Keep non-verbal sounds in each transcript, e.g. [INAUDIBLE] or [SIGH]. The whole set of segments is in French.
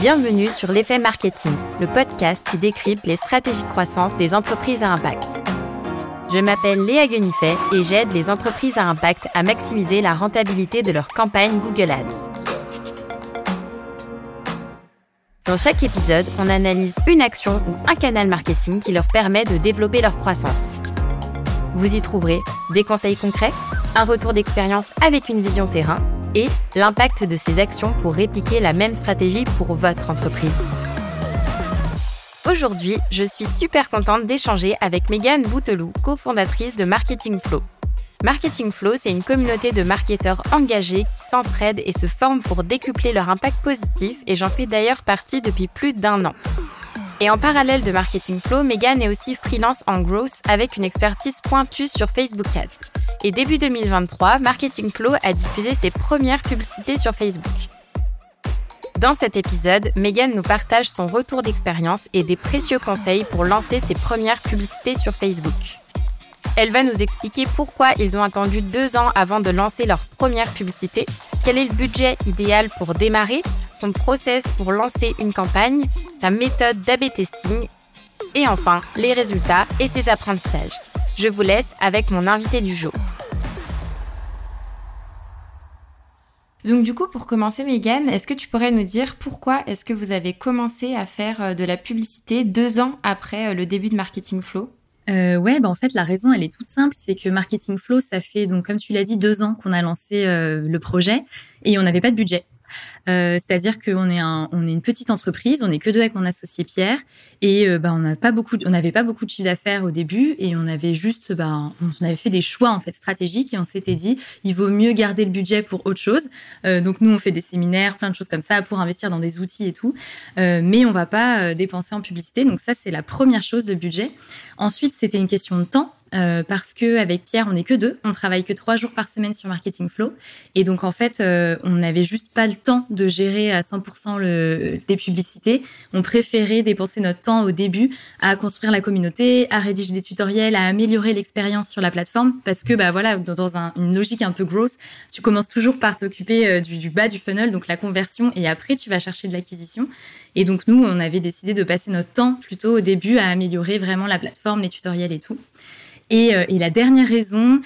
Bienvenue sur l'effet marketing, le podcast qui décrypte les stratégies de croissance des entreprises à impact. Je m'appelle Léa Guenifet et j'aide les entreprises à impact à maximiser la rentabilité de leur campagne Google Ads. Dans chaque épisode, on analyse une action ou un canal marketing qui leur permet de développer leur croissance. Vous y trouverez des conseils concrets, un retour d'expérience avec une vision terrain et l'impact de ces actions pour répliquer la même stratégie pour votre entreprise. Aujourd'hui, je suis super contente d'échanger avec Megan Bouteloup, cofondatrice de Marketing Flow. Marketing Flow, c'est une communauté de marketeurs engagés qui s'entraident et se forment pour décupler leur impact positif et j'en fais d'ailleurs partie depuis plus d'un an. Et en parallèle de Marketing Flow, Megan est aussi freelance en growth avec une expertise pointue sur Facebook Ads. Et début 2023, Marketing Flow a diffusé ses premières publicités sur Facebook. Dans cet épisode, Megan nous partage son retour d'expérience et des précieux conseils pour lancer ses premières publicités sur Facebook. Elle va nous expliquer pourquoi ils ont attendu deux ans avant de lancer leur première publicité, quel est le budget idéal pour démarrer, son process pour lancer une campagne, sa méthode d'AB testing et enfin les résultats et ses apprentissages. Je vous laisse avec mon invité du jour. Donc du coup, pour commencer, Megan, est-ce que tu pourrais nous dire pourquoi est-ce que vous avez commencé à faire euh, de la publicité deux ans après euh, le début de Marketing Flow? Euh, ouais, bah en fait la raison elle est toute simple, c'est que Marketing Flow ça fait donc comme tu l'as dit deux ans qu'on a lancé le projet et on n'avait pas de budget. Euh, c'est-à-dire qu'on est un, on est une petite entreprise, on est que deux avec mon associé Pierre, et euh, bah, on n'a pas beaucoup, on n'avait pas beaucoup de chiffre d'affaires au début, et on avait juste, bah, on avait fait des choix en fait stratégiques, et on s'était dit, il vaut mieux garder le budget pour autre chose. Euh, donc nous, on fait des séminaires, plein de choses comme ça pour investir dans des outils et tout, mais on va pas dépenser en publicité. Donc ça, c'est la première chose, le budget. Ensuite, c'était une question de temps. Euh, parce que avec Pierre, on n'est que deux, on travaille que trois jours par semaine sur Marketing Flow, et donc en fait, euh, on n'avait juste pas le temps de gérer à 100% le, des publicités. On préférait dépenser notre temps au début à construire la communauté, à rédiger des tutoriels, à améliorer l'expérience sur la plateforme, parce que bah voilà, dans, une logique un peu grosse, tu commences toujours par t'occuper euh, du, du bas du funnel, donc la conversion, et après tu vas chercher de l'acquisition. Et donc nous, on avait décidé de passer notre temps plutôt au début à améliorer vraiment la plateforme, les tutoriels et tout. Et, euh, et la dernière raison,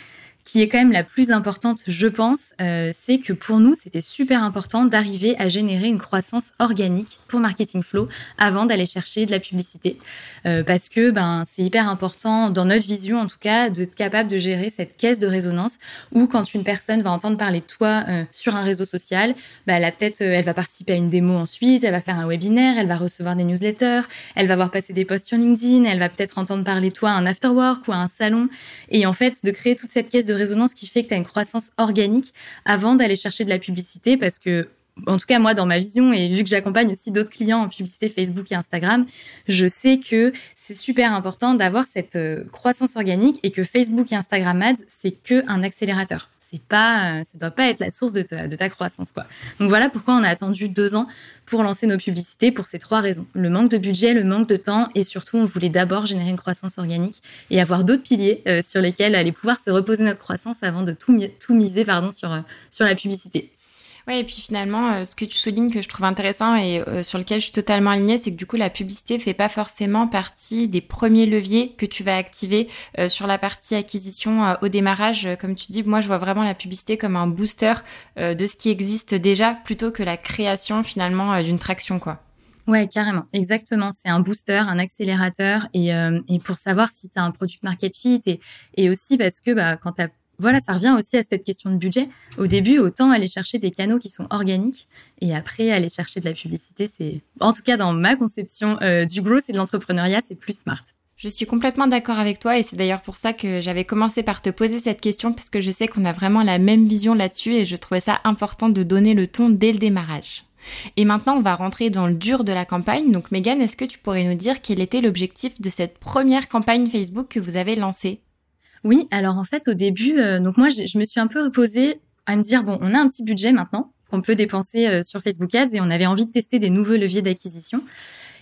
qui est quand même la plus importante, je pense, euh, c'est que pour nous, c'était super important d'arriver à générer une croissance organique pour Marketing Flow avant d'aller chercher de la publicité. Euh, parce que ben, c'est hyper important, dans notre vision en tout cas, d'être capable de gérer cette caisse de résonance où quand une personne va entendre parler de toi euh, sur un réseau social, ben, elle, peut-être, elle va participer à une démo ensuite, elle va faire un webinaire, elle va recevoir des newsletters, elle va voir passer des posts sur LinkedIn, elle va peut-être entendre parler de toi à un afterwork ou à un salon. Et en fait, de créer toute cette caisse de résonance qui fait que tu as une croissance organique avant d'aller chercher de la publicité parce que en tout cas moi dans ma vision et vu que j'accompagne aussi d'autres clients en publicité Facebook et Instagram, je sais que c'est super important d'avoir cette euh, croissance organique et que Facebook et Instagram Ads c'est que un accélérateur c'est pas, euh, ça doit pas être la source de ta, croissance, quoi. Donc voilà pourquoi on a attendu deux ans pour lancer nos publicités pour ces trois raisons. Le manque de budget, le manque de temps et surtout on voulait d'abord générer une croissance organique et avoir d'autres piliers euh, sur lesquels aller pouvoir se reposer notre croissance avant de tout, miser, sur la publicité. Oui, et puis finalement, euh, ce que tu soulignes que je trouve intéressant et euh, sur lequel je suis totalement alignée, c'est que du coup, la publicité fait pas forcément partie des premiers leviers que tu vas activer euh, sur la partie acquisition au démarrage. Comme tu dis, moi, je vois vraiment la publicité comme un booster de ce qui existe déjà plutôt que la création finalement d'une traction, quoi. Ouais, carrément, exactement. C'est un booster, un accélérateur, et, et pour savoir si tu as un product market fit, et, aussi parce que bah, quand tu as voilà, ça revient aussi à cette question de budget. Au début, autant aller chercher des canaux qui sont organiques et après aller chercher de la publicité, c'est, en tout cas dans ma conception euh, du growth et de l'entrepreneuriat, c'est plus smart. Je suis complètement d'accord avec toi et c'est d'ailleurs pour ça que j'avais commencé par te poser cette question parce que je sais qu'on a vraiment la même vision là-dessus et je trouvais ça important de donner le ton dès le démarrage. Et maintenant, on va rentrer dans le dur de la campagne. Donc, Megan, est-ce que tu pourrais nous dire quel était l'objectif de cette première campagne Facebook que vous avez lancée? Oui, alors en fait au début, euh, donc moi je, me suis un peu reposée à me dire bon, on a un petit budget maintenant qu'on peut dépenser euh, sur Facebook Ads et on avait envie de tester des nouveaux leviers d'acquisition.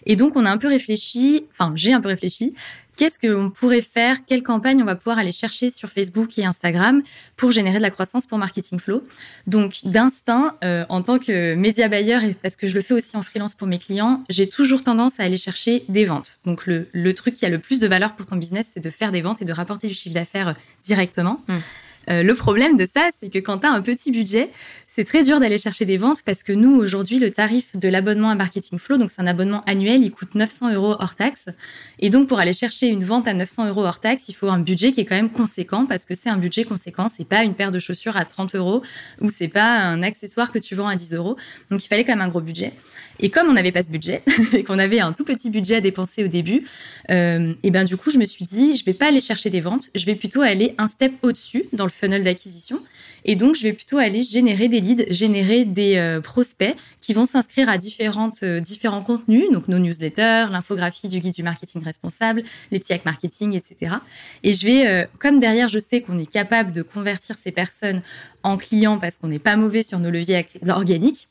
Et donc on a un peu réfléchi, enfin j'ai un peu réfléchi, qu'est-ce qu'on pourrait faire, quelle campagne on va pouvoir aller chercher sur Facebook et Instagram pour générer de la croissance pour Marketing Flow? Donc d'instinct, euh, en tant que média buyer, et parce que je le fais aussi en freelance pour mes clients, j'ai toujours tendance à aller chercher des ventes. Donc le, le truc qui a le plus de valeur pour ton business, c'est de faire des ventes et de rapporter du chiffre d'affaires euh, directement. Mmh. Euh, le problème de ça, c'est que quand tu as un petit budget, c'est très dur d'aller chercher des ventes parce que nous, aujourd'hui, le tarif de l'abonnement à Marketing Flow, donc c'est un abonnement annuel, il coûte 900 euros hors taxe. Et donc, pour aller chercher une vente à 900 euros hors taxe, il faut un budget qui est quand même conséquent parce que c'est un budget conséquent. C'est pas une paire de chaussures à 30 euros ou c'est pas un accessoire que tu vends à 10 euros. Donc, il fallait quand même un gros budget. Et comme on n'avait pas ce budget [LAUGHS] et qu'on avait un tout petit budget à dépenser au début, euh, et ben du coup, je me suis dit, je vais pas aller chercher des ventes, je vais plutôt aller un step au-dessus dans le funnel d'acquisition. Et donc, je vais plutôt aller générer des leads, générer des euh, prospects qui vont s'inscrire à différentes, euh, différents contenus, donc nos newsletters, l'infographie du guide du marketing responsable, les petits hacks marketing, etc. Et je vais, euh, comme derrière, je sais qu'on est capable de convertir ces personnes en clients parce qu'on n'est pas mauvais sur nos leviers organiques.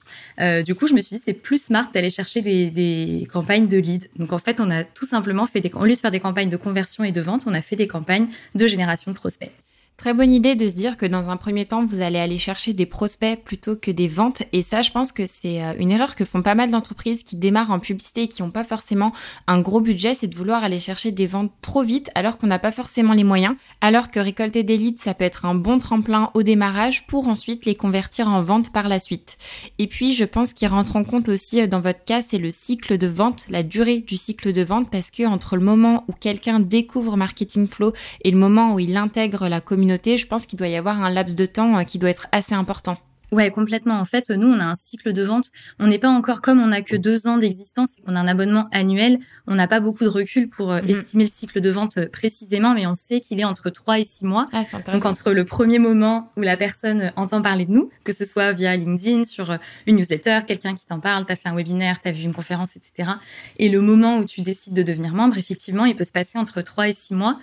du coup, je me suis dit c'est plus smart d'aller chercher des, campagnes de leads. Donc en fait, on a tout simplement fait des, au lieu de faire des campagnes de conversion et de vente, on a fait des campagnes de génération de prospects. Très bonne idée de se dire que dans un premier temps, vous allez aller chercher des prospects plutôt que des ventes. Et ça, je pense que c'est euh, une erreur que font pas mal d'entreprises qui démarrent en publicité et qui n'ont pas forcément un gros budget, c'est de vouloir aller chercher des ventes trop vite alors qu'on n'a pas forcément les moyens. Alors que récolter des leads, ça peut être un bon tremplin au démarrage pour ensuite les convertir en vente par la suite. Et puis, je pense qu'il rentre en compte aussi euh, dans votre cas, c'est le cycle de vente, la durée du cycle de vente parce que entre le moment où quelqu'un découvre Marketing Flow et le moment où il intègre la communauté, je pense qu'il doit y avoir un laps de temps euh, qui doit être assez important. Ouais, complètement. En fait, nous, on a un cycle de vente. On n'est pas encore comme on a que deux ans d'existence et qu'on a un abonnement annuel. On n'a pas beaucoup de recul pour euh, mhm. estimer le cycle de vente euh, précisément, mais on sait qu'il est entre trois et six mois. Ah, Donc, entre le premier moment où la personne entend parler de nous, que ce soit via LinkedIn, sur une newsletter, quelqu'un qui t'en parle, t'as fait un webinaire, t'as vu une conférence, etc. Et le moment où tu décides de devenir membre, effectivement, il peut se passer entre trois et six mois.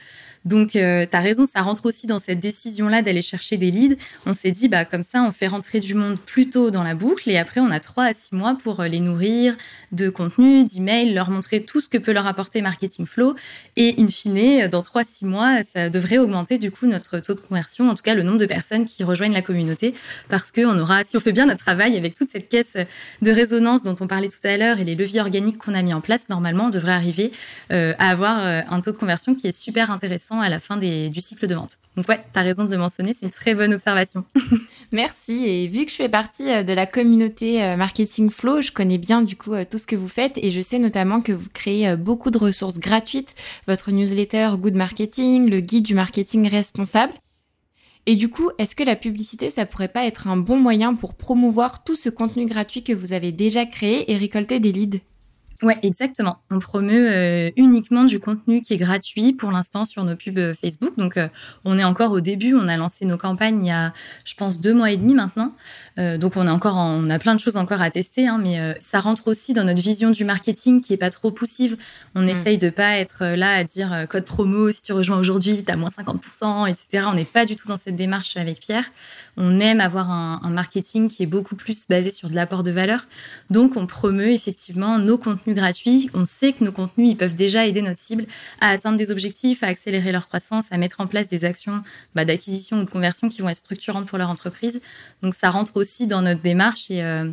Donc, euh, tu as raison, ça rentre aussi dans cette décision-là d'aller chercher des leads. On s'est dit, bah, comme ça, on fait rentrer du monde plus tôt dans la boucle et après, on a trois à six mois pour euh, les nourrir de contenu, d'emails, leur montrer tout ce que peut leur apporter Marketing Flow. Et in fine, dans trois à six mois, ça devrait augmenter du coup notre taux de conversion, en tout cas le nombre de personnes qui rejoignent la communauté parce qu'on aura, si on fait bien notre travail avec toute cette caisse de résonance dont on parlait tout à l'heure et les leviers organiques qu'on a mis en place, normalement, on devrait arriver euh, à avoir un taux de conversion qui est super intéressant à la fin du cycle de vente. Donc ouais, tu as raison de le mentionner, c'est une très bonne observation. [LAUGHS] Merci. Vu que je fais partie euh, de la communauté euh, Marketing Flow, je connais bien du coup euh, tout ce que vous faites. Et je sais notamment que vous créez beaucoup de ressources gratuites, votre newsletter Good Marketing, le guide du marketing responsable. Et du coup, est-ce que la publicité, ça pourrait pas être un bon moyen pour promouvoir tout ce contenu gratuit que vous avez déjà créé et récolter des leads? Ouais, exactement. On promeut euh, uniquement du contenu qui est gratuit pour l'instant sur nos pubs euh, Facebook. Donc, euh, on est encore au début. On a lancé nos campagnes il y a, je pense, deux mois et demi maintenant. donc, on a encore, on a plein de choses encore à tester, hein, mais ça rentre aussi dans notre vision du marketing qui est pas trop poussive. On mm. essaye de pas être là à dire code promo si tu rejoins aujourd'hui, t'as moins 50%, etc. On n'est pas du tout dans cette démarche avec Pierre. On aime avoir un, un marketing qui est beaucoup plus basé sur de l'apport de valeur. Donc, on promeut effectivement nos contenus gratuit, on sait que nos contenus, ils peuvent déjà aider notre cible à atteindre des objectifs, à accélérer leur croissance, à mettre en place des actions bah, d'acquisition ou de conversion qui vont être structurantes pour leur entreprise. Donc ça rentre aussi dans notre démarche et, euh,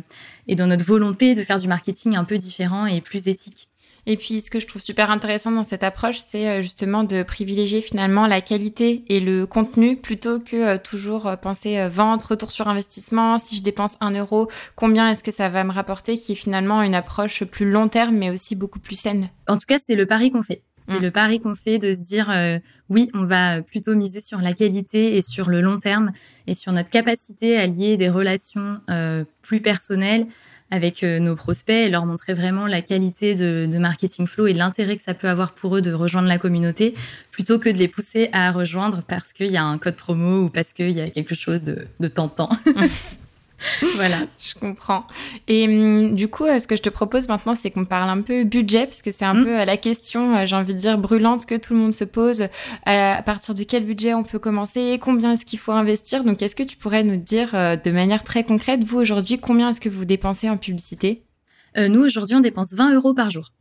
et dans notre volonté de faire du marketing un peu différent et plus éthique. Et puis, ce que je trouve super intéressant dans cette approche, c'est euh, justement de privilégier finalement la qualité et le contenu plutôt que euh, toujours euh, penser vente, retour sur investissement. Si je dépense un euro, combien est-ce que ça va me rapporter Qui est finalement une approche plus long terme, mais aussi beaucoup plus saine. En tout cas, c'est le pari qu'on fait. C'est mmh. le pari qu'on fait de se dire oui, on va plutôt miser sur la qualité et sur le long terme et sur notre capacité à lier des relations plus personnelles avec euh, nos prospects et leur montrer vraiment la qualité de, marketing flow et l'intérêt que ça peut avoir pour eux de rejoindre la communauté plutôt que de les pousser à rejoindre parce qu'il y a un code promo ou parce qu'il y a quelque chose de, de tentant. [LAUGHS] [LAUGHS] voilà, je comprends. Et hum, du coup, euh, ce que je te propose maintenant, c'est qu'on parle un peu budget, parce que c'est un mm. peu euh, la question, euh, j'ai envie de dire, brûlante que tout le monde se pose. à partir de quel budget on peut commencer Combien est-ce qu'il faut investir Donc, est-ce que tu pourrais nous dire de manière très concrète, vous aujourd'hui, combien est-ce que vous dépensez en publicité? Nous, aujourd'hui, on dépense 20 euros par jour.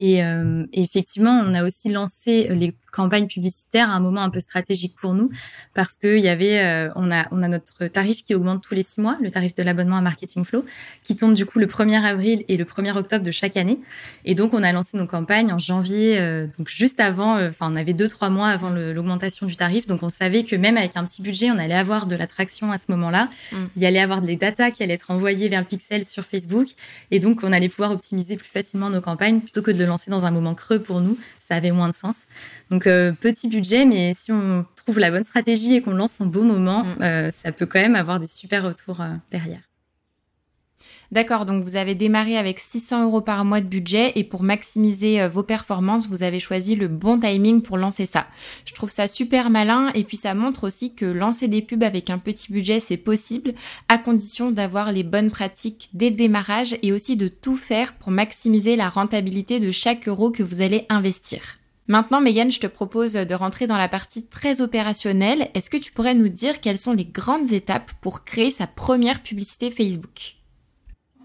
Et, euh, effectivement, on a aussi lancé les campagnes publicitaires à un moment un peu stratégique pour nous parce que il y avait, euh, on a, on a notre tarif qui augmente tous les six mois, le tarif de l'abonnement à Marketing Flow, qui tombe du coup le 1er avril et le 1er octobre de chaque année. Et donc, on a lancé nos campagnes en janvier, euh, donc juste avant, enfin, on avait deux trois mois avant l'augmentation du tarif, donc on savait que même avec un petit budget, on allait avoir de l'attraction à ce moment-là. Mm. Il y allait avoir des data qui allaient être envoyées vers le pixel sur Facebook, et donc on allait pouvoir optimiser plus facilement nos campagnes plutôt que de lancer dans un moment creux pour nous, ça avait moins de sens. Donc euh, petit budget, mais si on trouve la bonne stratégie et qu'on lance en beau moment, mm. euh, ça peut quand même avoir des super retours euh, derrière. D'accord, donc vous avez démarré avec 600 euros par mois de budget et pour maximiser euh, vos performances, vous avez choisi le bon timing pour lancer ça. Je trouve ça super malin et puis ça montre aussi que lancer des pubs avec un petit budget, c'est possible à condition d'avoir les bonnes pratiques dès le démarrage et aussi de tout faire pour maximiser la rentabilité de chaque euro que vous allez investir. Maintenant, Megan, je te propose de rentrer dans la partie très opérationnelle. Est-ce que tu pourrais nous dire quelles sont les grandes étapes pour créer sa première publicité Facebook?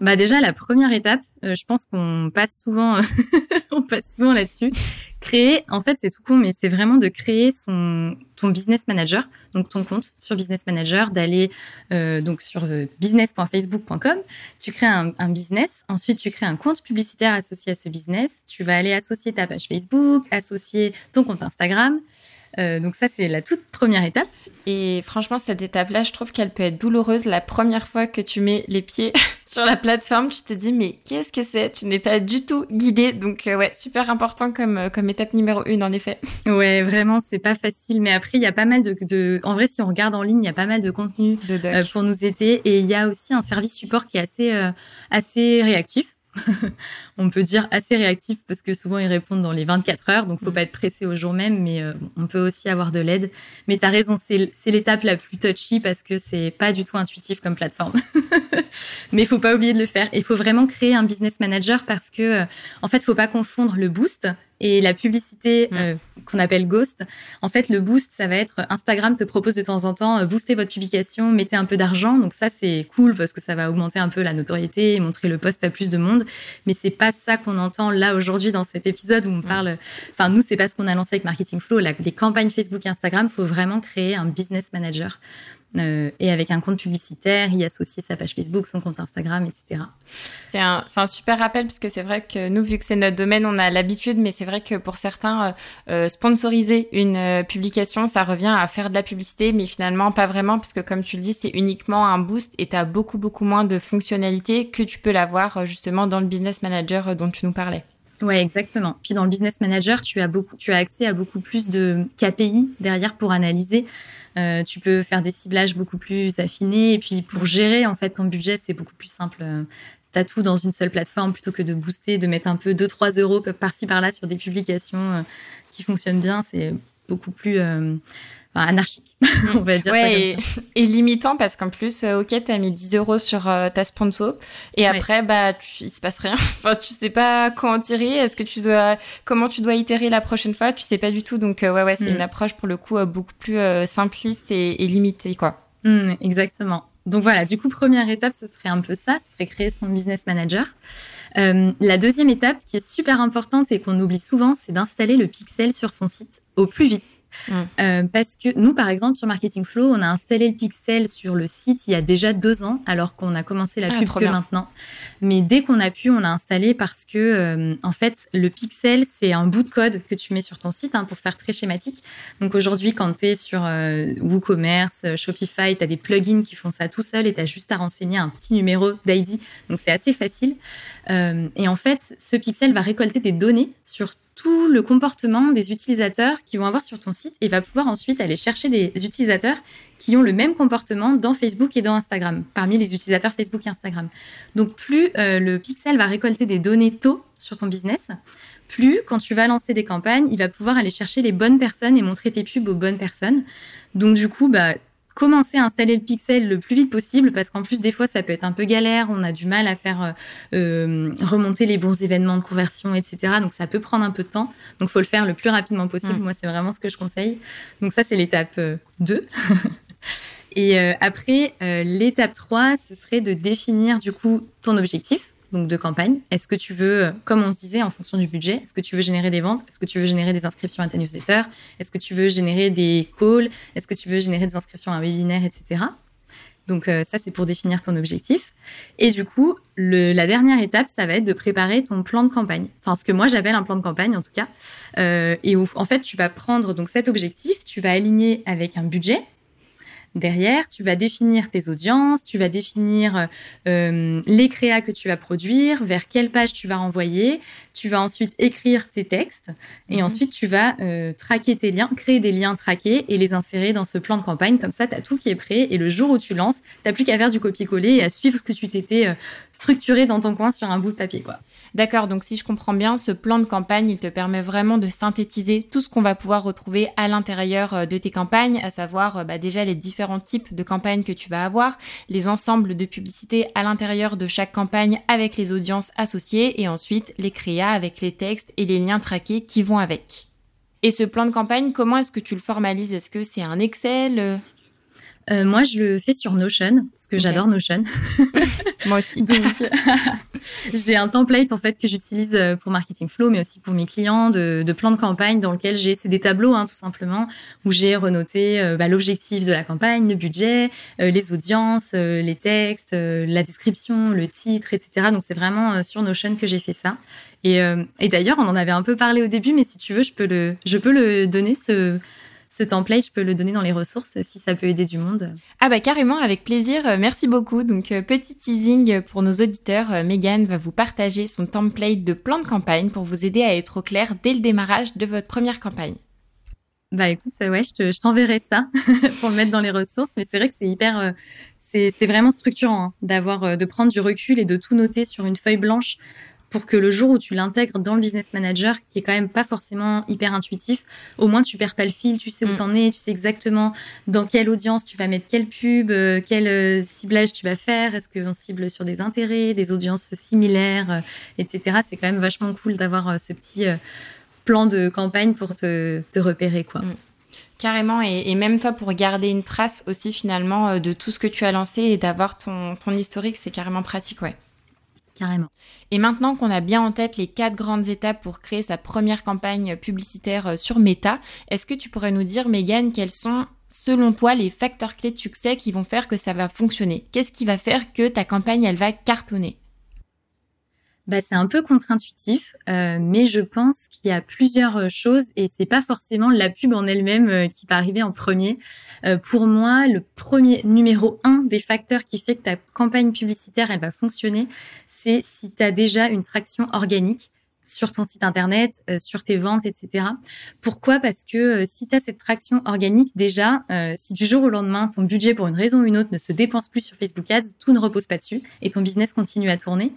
Bah déjà la première étape, euh, je pense qu'on passe souvent, [LAUGHS] on passe souvent là-dessus. Créer, en fait c'est tout con, mais c'est vraiment de créer son ton business manager, donc ton compte sur Business Manager, d'aller euh, donc sur euh, business.facebook.com. Tu crées un, un, business, ensuite tu crées un compte publicitaire associé à ce business. Tu vas aller associer ta page Facebook, associer ton compte Instagram. Euh, donc ça c'est la toute première étape. Et franchement, cette étape-là, je trouve qu'elle peut être douloureuse. La première fois que tu mets les pieds [LAUGHS] sur la plateforme, tu te dis, mais qu'est-ce que c'est? Tu n'es pas du tout guidé. Donc, euh, ouais, super important comme, euh, comme étape numéro une, en effet. [LAUGHS] Ouais, vraiment, c'est pas facile. Mais après, il y a pas mal de, de... En vrai, si on regarde en ligne, il y a pas mal de contenu euh, pour nous aider. Et il y a aussi un service support qui est assez, assez réactif. [LAUGHS] on peut dire assez réactif parce que souvent ils répondent dans les 24 heures, donc faut mm. pas être pressé au jour même, mais euh, on peut aussi avoir de l'aide. Mais tu as raison, c'est l'étape la plus touchy parce que c'est pas du tout intuitif comme plateforme. [LAUGHS] mais il faut pas oublier de le faire. Il faut vraiment créer un business manager parce que euh, en fait, faut pas confondre le boost et la publicité euh, qu'on appelle Ghost, en fait, le boost, ça va être Instagram te propose de temps en temps, euh, booster votre publication, mettez un peu d'argent. Donc ça, c'est cool parce que ça va augmenter un peu la notoriété et montrer le post à plus de monde. Mais c'est pas ça qu'on entend là aujourd'hui dans cet épisode où on parle. Enfin, nous, c'est pas ce qu'on a lancé avec Marketing Flow. Là, des campagnes Facebook et Instagram, faut vraiment créer un business manager euh, et avec un compte publicitaire, y associer sa page Facebook, son compte Instagram, etc. C'est un, un, super rappel parce que c'est vrai que nous, vu que c'est notre domaine, on a l'habitude, mais c'est vrai que pour certains, euh, euh sponsoriser une publication, ça revient à faire de la publicité, mais finalement pas vraiment, puisque comme tu le dis, c'est uniquement un boost et tu as beaucoup, beaucoup moins de fonctionnalités que tu peux l'avoir justement dans le business manager dont tu nous parlais. Ouais, exactement. Puis dans le business manager, tu as beaucoup, tu as accès à beaucoup plus de KPI derrière pour analyser. Euh, tu peux faire des ciblages beaucoup plus affinés. Et puis pour gérer en fait ton budget, c'est beaucoup plus simple. Euh, t'as tout dans une seule plateforme plutôt que de booster, de mettre un peu 2-3 euros par-ci par-là sur des publications euh, qui fonctionnent bien. C'est beaucoup plus anarchique, [LAUGHS] on va dire. Ouais, et, limitant parce qu'en plus, euh, ok, t'as mis 10 euros sur euh, ta sponsor et après, bah, tu, il se passe rien. [LAUGHS] enfin, tu sais pas quand tirer. Est-ce que tu dois, comment tu dois itérer la prochaine fois? Tu sais pas du tout. Donc, euh, ouais, ouais, c'est mm. une approche pour le coup beaucoup plus simpliste et, et, limitée, quoi. Mm, exactement. Donc voilà, du coup, première étape, ce serait un peu ça, ce serait créer son business manager. la deuxième étape, qui est super importante et qu'on oublie souvent, c'est d'installer le pixel sur son site au plus vite. Mm. Euh, parce que nous, par exemple, sur Marketing Flow, on a installé le pixel sur le site il y a déjà deux ans, alors qu'on a commencé la ah, pub que maintenant. Mais dès qu'on a pu, on l'a installé parce que, euh, en fait, le pixel, c'est un bout de code que tu mets sur ton site hein, pour faire très schématique. Donc aujourd'hui, quand tu es sur euh, WooCommerce, Shopify, tu as des plugins qui font ça tout seul et tu as juste à renseigner un petit numéro d'ID. Donc c'est assez facile. et en fait, ce pixel va récolter des données sur tout le comportement des utilisateurs qui vont avoir sur ton site et va pouvoir ensuite aller chercher des utilisateurs qui ont le même comportement dans Facebook et dans Instagram, parmi les utilisateurs Facebook et Instagram. Donc plus euh, le pixel va récolter des données tôt sur ton business, plus quand tu vas lancer des campagnes, il va pouvoir aller chercher les bonnes personnes et montrer tes pubs aux bonnes personnes. Donc du coup, bah, commencer à installer le pixel le plus vite possible parce qu'en plus des fois ça peut être un peu galère, on a du mal à faire euh, euh, remonter les bons événements de conversion, etc. Donc ça peut prendre un peu de temps. Donc faut le faire le plus rapidement possible. Moi c'est vraiment ce que je conseille. Donc ça c'est l'étape 2. Euh, [LAUGHS] Et après l'étape 3, ce serait de définir du coup ton objectif. Donc de campagne. Est-ce que tu veux, comme on se disait, en fonction du budget, est-ce que tu veux générer des ventes? Est-ce que tu veux générer des inscriptions à ta newsletter? Est-ce que tu veux générer des calls? Est-ce que tu veux générer des inscriptions à un webinaire, etc. Donc euh, ça, c'est pour définir ton objectif. Et du coup, la dernière étape, ça va être de préparer ton plan de campagne. Enfin, ce que moi j'appelle un plan de campagne en tout cas. Euh, et en fait, tu vas prendre donc cet objectif, tu vas aligner avec un budget Derrière, tu vas définir tes audiences, tu vas définir euh, les créas que tu vas produire, vers quelle page tu vas renvoyer. Tu vas ensuite écrire tes textes et mhm. ensuite tu vas euh, traquer tes liens, créer des liens traqués et les insérer dans ce plan de campagne. Comme ça, tu as tout qui est prêt et le jour où tu lances, tu plus qu'à faire du copier-coller et à suivre ce que tu t'étais euh, structuré dans ton coin sur un bout de papier. quoi. D'accord, donc si je comprends bien, ce plan de campagne, il te permet vraiment de synthétiser tout ce qu'on va pouvoir retrouver à l'intérieur euh, de tes campagnes, à savoir bah, déjà les différents types de campagnes que tu vas avoir, les ensembles de publicités à l'intérieur de chaque campagne avec les audiences associées et ensuite les créas avec les textes et les liens traqués qui vont avec. Et ce plan de campagne, comment est-ce que tu le formalises? Est-ce que c'est un Excel? Euh, moi, je le fais sur Notion parce que j'adore Notion. [LAUGHS] moi aussi. [LAUGHS] j'ai un template en fait que j'utilise euh, pour Marketing Flow, mais aussi pour mes clients de, de plans de campagne dans lequel j'ai c'est des tableaux hein, tout simplement où j'ai renoté euh, bah, l'objectif de la campagne, le budget, les audiences, les textes, la description, le titre, etc. Donc c'est vraiment sur Notion que j'ai fait ça. Et, et d'ailleurs, on en avait un peu parlé au début, mais si tu veux, je peux le je peux le donner ce ce template, je peux le donner dans les ressources si ça peut aider du monde. Ah bah carrément, avec plaisir. Euh, merci beaucoup. Donc euh, petit teasing pour nos auditeurs, euh, Megan va vous partager son template de plan de campagne pour vous aider à être au clair dès le démarrage de votre première campagne. Bah écoute, ouais, je t'enverrai ça [LAUGHS] pour le mettre dans les ressources. Mais c'est vrai que c'est hyper, c'est vraiment structurant hein, d'avoir, de prendre du recul et de tout noter sur une feuille blanche pour que le jour où tu l'intègres dans le business manager, qui est quand même pas forcément hyper intuitif, au moins tu perds pas le fil, tu sais où mm. t'en es, tu sais exactement dans quelle audience tu vas mettre quelle pub, euh, quel euh, ciblage tu vas faire, est-ce qu'on cible sur des intérêts, des audiences similaires, euh, etc. C'est quand même vachement cool d'avoir ce petit plan de campagne pour te, repérer, quoi. Mm. Carrément, et, même toi pour garder une trace aussi finalement de tout ce que tu as lancé et d'avoir ton, ton historique, c'est carrément pratique, ouais. Carrément. Et maintenant qu'on a bien en tête les quatre grandes étapes pour créer sa première campagne publicitaire euh, sur Meta, est-ce que tu pourrais nous dire, Megan, quels sont selon toi les facteurs clés de succès qui vont faire que ça va fonctionner? Qu'est-ce qui va faire que ta campagne, elle va cartonner? Bah, c'est un peu contre-intuitif, euh, mais je pense qu'il y a plusieurs euh, choses et c'est pas forcément la pub en elle-même euh, qui va arriver en premier. pour moi, le premier numéro un des facteurs qui fait que ta campagne publicitaire elle va fonctionner, c'est si tu as déjà une traction organique sur ton site internet, euh, sur tes ventes, etc. Pourquoi? Parce que euh, si tu as cette traction organique, déjà, euh, si du jour au lendemain, ton budget pour une raison ou une autre ne se dépense plus sur Facebook Ads, tout ne repose pas dessus et ton business continue à tourner.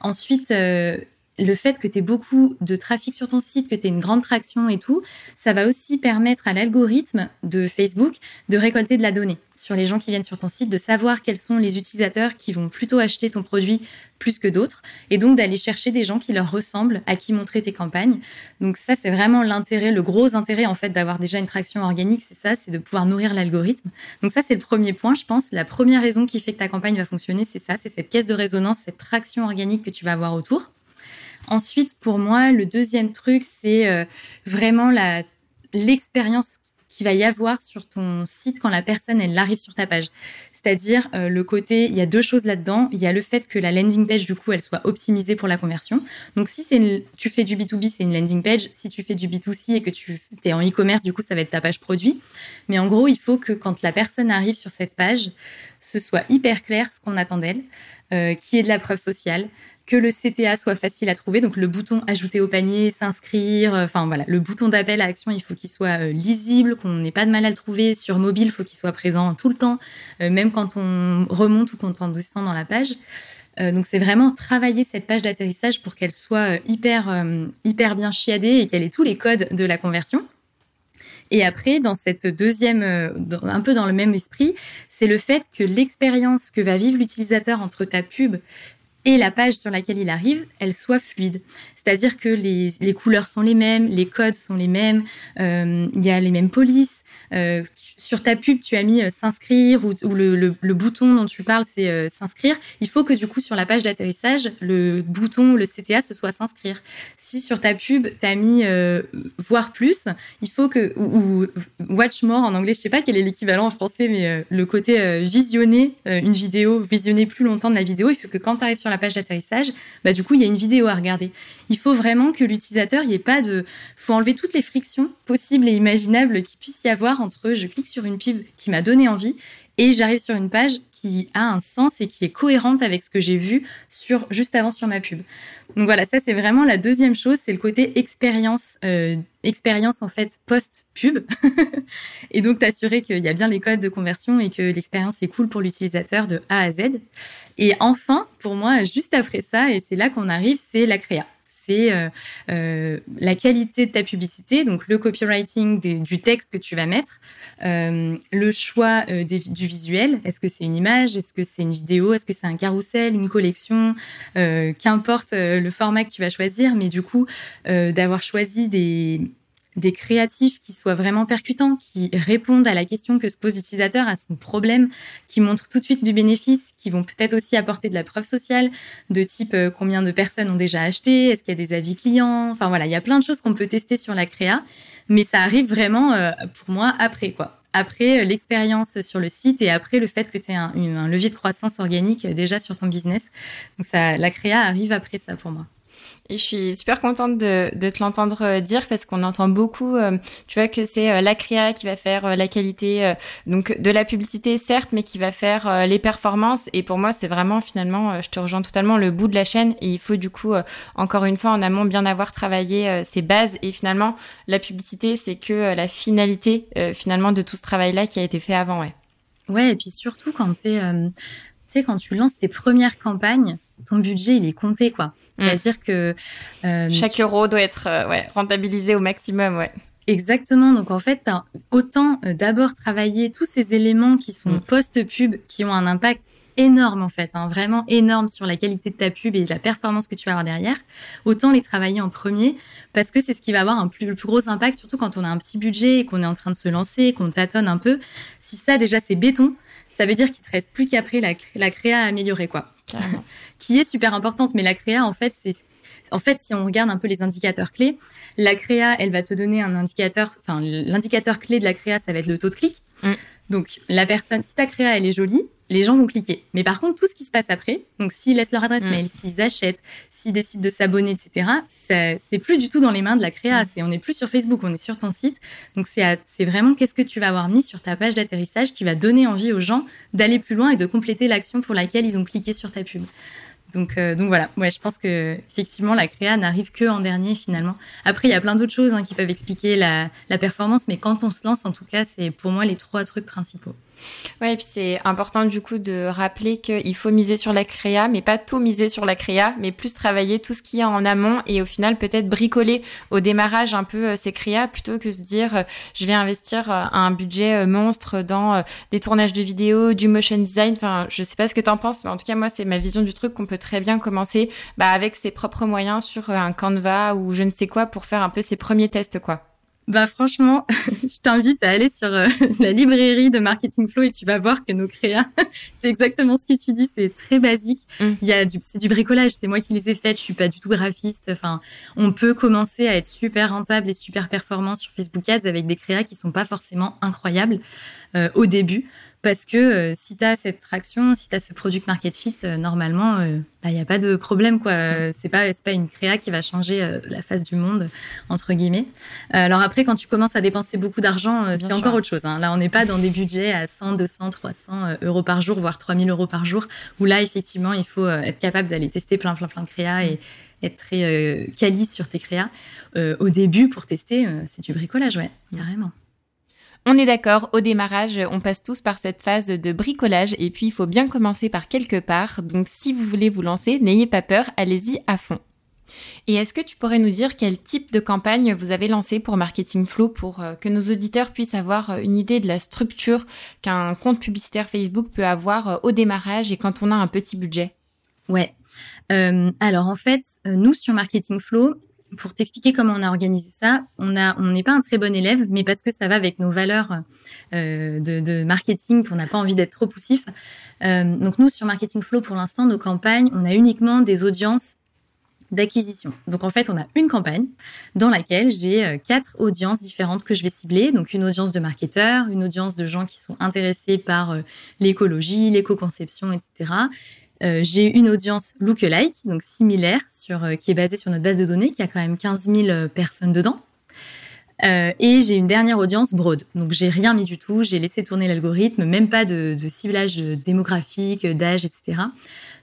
Ensuite, le fait que tu aies beaucoup de trafic sur ton site, que tu aies une grande traction et tout, ça va aussi permettre à l'algorithme de Facebook de récolter de la donnée sur les gens qui viennent sur ton site, de savoir quels sont les utilisateurs qui vont plutôt acheter ton produit plus que d'autres, et donc d'aller chercher des gens qui leur ressemblent, à qui montrer tes campagnes. Donc ça, c'est vraiment l'intérêt, le gros intérêt en fait d'avoir déjà une traction organique, c'est ça, c'est de pouvoir nourrir l'algorithme. Donc ça, c'est le premier point, je pense. La première raison qui fait que ta campagne va fonctionner, c'est ça, c'est cette caisse de résonance, cette traction organique que tu vas avoir autour. Ensuite, pour moi, le deuxième truc, c'est euh, vraiment l'expérience qu'il va y avoir sur ton site quand la personne elle arrive sur ta page. C'est-à-dire euh, le côté, il y a deux choses là-dedans. Il y a le fait que la landing page du coup elle soit optimisée pour la conversion. Donc si tu fais du B2B, c'est une landing page. Si tu fais du B2C et que tu es en e-commerce, du coup ça va être ta page produit. Mais en gros, il faut que quand la personne arrive sur cette page, ce soit hyper clair ce qu'on attend d'elle, euh, qui est de la preuve sociale, que le CTA soit facile à trouver. Donc le bouton ajouter au panier, s'inscrire, euh, enfin voilà, le bouton d'appel à action, il faut qu'il soit euh, lisible, qu'on n'ait pas de mal à le trouver. Sur mobile, il faut qu'il soit présent tout le temps, euh, même quand on remonte ou quand on descend dans la page. donc c'est vraiment travailler cette page d'atterrissage pour qu'elle soit hyper hyper bien chiadée et qu'elle ait tous les codes de la conversion. Et après, dans cette deuxième, un peu dans le même esprit, c'est le fait que l'expérience que va vivre l'utilisateur entre ta pub et la page sur laquelle il arrive, elle soit fluide. C'est-à-dire que les, les, couleurs sont les mêmes, les codes sont les mêmes, euh, il y a les mêmes polices. Euh, sur ta pub, tu as mis euh, s'inscrire ou, le, le, bouton dont tu parles, c'est s'inscrire. Il faut que du coup, sur la page d'atterrissage, le bouton, le CTA, ce soit s'inscrire. Si sur ta pub, tu as mis voir plus, il faut que, ou, ou, watch more en anglais, je sais pas quel est l'équivalent en français, mais le côté visionner une vidéo, visionner plus longtemps de la vidéo, il faut que quand tu arrives sur la page d'atterrissage, bah, du coup, il y a une vidéo à regarder. Il faut vraiment que l'utilisateur, il ait pas de, faut enlever toutes les frictions possibles et imaginables qu'il puisse y avoir entre je clique sur une pub qui m'a donné envie et j'arrive sur une page qui a un sens et qui est cohérente avec ce que j'ai vu sur juste avant sur ma pub. Donc voilà, ça c'est vraiment la deuxième chose, c'est le côté expérience, euh, expérience en fait post pub, [LAUGHS] et donc t'assurer qu'il y a bien les codes de conversion et que l'expérience est cool pour l'utilisateur de A à Z. Et enfin, pour moi, juste après ça, et c'est là qu'on arrive, c'est la créa c'est euh, euh, la qualité de ta publicité, donc le copywriting du texte que tu vas mettre, euh, le choix du visuel. Est-ce que c'est une image? Est-ce que c'est une vidéo? Est-ce que c'est un carrousel, une collection? Qu'importe le format que tu vas choisir, mais du coup, d'avoir choisi des des créatifs qui soient vraiment percutants, qui répondent à la question que se pose l'utilisateur, à son problème, qui montrent tout de suite du bénéfice, qui vont peut-être aussi apporter de la preuve sociale, de type euh, combien de personnes ont déjà acheté, est-ce qu'il y a des avis clients, enfin voilà, il y a plein de choses qu'on peut tester sur la créa, mais ça arrive vraiment euh, pour moi après quoi. Après euh, l'expérience sur le site et après le fait que tu aies un, levier de croissance organique déjà sur ton business. Donc ça, la créa arrive après ça pour moi. Et je suis super contente de, de te l'entendre euh, dire parce qu'on entend beaucoup, euh, tu vois, que c'est euh, la créa qui va faire la qualité, donc de la publicité certes, mais qui va faire les performances. Et pour moi, c'est vraiment finalement, je te rejoins totalement, le bout de la chaîne. Et il faut du coup, encore une fois, en amont, bien avoir travaillé ses bases. Et finalement, la publicité, c'est que la finalité finalement de tout ce travail-là qui a été fait avant, ouais. Ouais, et puis surtout quand tu quand tu lances tes premières campagnes, ton budget il est compté quoi. C'est-à-dire mmh. que euh, chaque tu... euro doit être euh, ouais, rentabilisé au maximum, ouais. Exactement. Donc en fait, autant euh, d'abord travailler tous ces éléments qui sont mmh. post-pub, qui ont un impact énorme en fait, hein, vraiment énorme sur la qualité de ta pub et de la performance que tu vas avoir derrière, autant les travailler en premier parce que c'est ce qui va avoir un plus, le plus gros impact, surtout quand on a un petit budget et qu'on est en train de se lancer, qu'on tâtonne un peu. Si ça déjà c'est béton, ça veut dire qu'il te reste plus qu'après la, la créa à améliorer quoi. [LAUGHS] qui est super importante. Mais la créa, en fait, c'est en fait, si on regarde un peu les indicateurs clés, la créa, elle va te donner un indicateur, enfin, l'indicateur clé de la créa, ça va être le taux de clic. Mm. Donc, la personne, si ta créa, elle est jolie, les gens vont cliquer. Mais par contre, tout ce qui se passe après, donc s'ils laissent leur adresse mmh. mail, s'ils achètent, s'ils décident de s'abonner, etc., c'est plus du tout dans les mains de la créa. Mmh. on n'est plus sur Facebook, on est sur ton site. Donc c'est vraiment qu'est-ce que tu vas avoir mis sur ta page d'atterrissage qui va donner envie aux gens d'aller plus loin et de compléter l'action pour laquelle ils ont cliqué sur ta pub. Donc, euh, donc voilà, ouais, je pense que effectivement la créa n'arrive que en dernier finalement. Après, il y a plein d'autres choses hein, qui peuvent expliquer la, la performance, mais quand on se lance, en tout cas, c'est pour moi les trois trucs principaux. Ouais, et puis c'est important du coup de rappeler qu'il faut miser sur la créa, mais pas tout miser sur la créa, mais plus travailler tout ce qu'il y a en amont et au final peut-être bricoler au démarrage un peu euh, ces créas plutôt que se dire euh, je vais investir euh, un budget monstre dans des tournages de vidéos, du motion design. Enfin, je sais pas ce que t'en penses, mais en tout cas moi c'est ma vision du truc qu'on peut très bien commencer bah, avec ses propres moyens sur un Canva ou je ne sais quoi pour faire un peu ses premiers tests quoi. Bah franchement, [LAUGHS] je t'invite à aller sur euh, [LAUGHS] la librairie de Marketing Flow et tu vas voir que nos créas, [LAUGHS] c'est exactement ce que tu dis, c'est très basique. Mm. Il y a du, c'est du bricolage, c'est moi qui les ai faites, je suis pas du tout graphiste. Enfin, on peut commencer à être super rentable et super performant sur Facebook Ads avec des créas qui sont pas forcément incroyables euh, au début parce que euh, si tu as cette traction, si tu as ce product market fit, euh, normalement, il euh, n'y bah, a pas de problème. quoi. C'est pas, pas une créa qui va changer la face du monde, entre guillemets. alors après, quand tu commences à dépenser beaucoup d'argent, c'est encore autre chose. Hein. Là, on n'est pas dans des budgets à 100, 200, 300 euros par jour, voire 3000 euros par jour, où là, effectivement, il faut être capable d'aller tester plein, plein, plein de créas et être très euh, quali sur tes créas. au début, pour tester, c'est du bricolage, ouais, carrément. On est d'accord, au démarrage, on passe tous par cette phase de bricolage et puis il faut bien commencer par quelque part. Donc si vous voulez vous lancer, n'ayez pas peur, allez-y à fond. Et est-ce que tu pourrais nous dire quel type de campagne vous avez lancé pour Marketing Flow pour euh, que nos auditeurs puissent avoir euh, une idée de la structure qu'un compte publicitaire Facebook peut avoir euh, au démarrage et quand on a un petit budget? Ouais. alors en fait, nous sur Marketing Flow, pour t'expliquer comment on a organisé ça, on n'est pas un très bon élève, mais parce que ça va avec nos valeurs euh, de, marketing, qu'on n'a pas envie d'être trop poussif. Euh, donc nous, sur Marketing Flow, pour l'instant, nos campagnes, on a uniquement des audiences d'acquisition. Donc en fait, on a une campagne dans laquelle j'ai euh, quatre audiences différentes que je vais cibler. Donc une audience de marketeurs, une audience de gens qui sont intéressés par l'écologie, l'éco-conception, etc. Euh, j'ai une audience lookalike, donc similaire, sur, euh, qui est basée sur notre base de données, qui a quand même 15 000 euh, personnes dedans. et j'ai une dernière audience broad. Donc j'ai rien mis du tout, j'ai laissé tourner l'algorithme, même pas de, de ciblage démographique, d'âge, etc.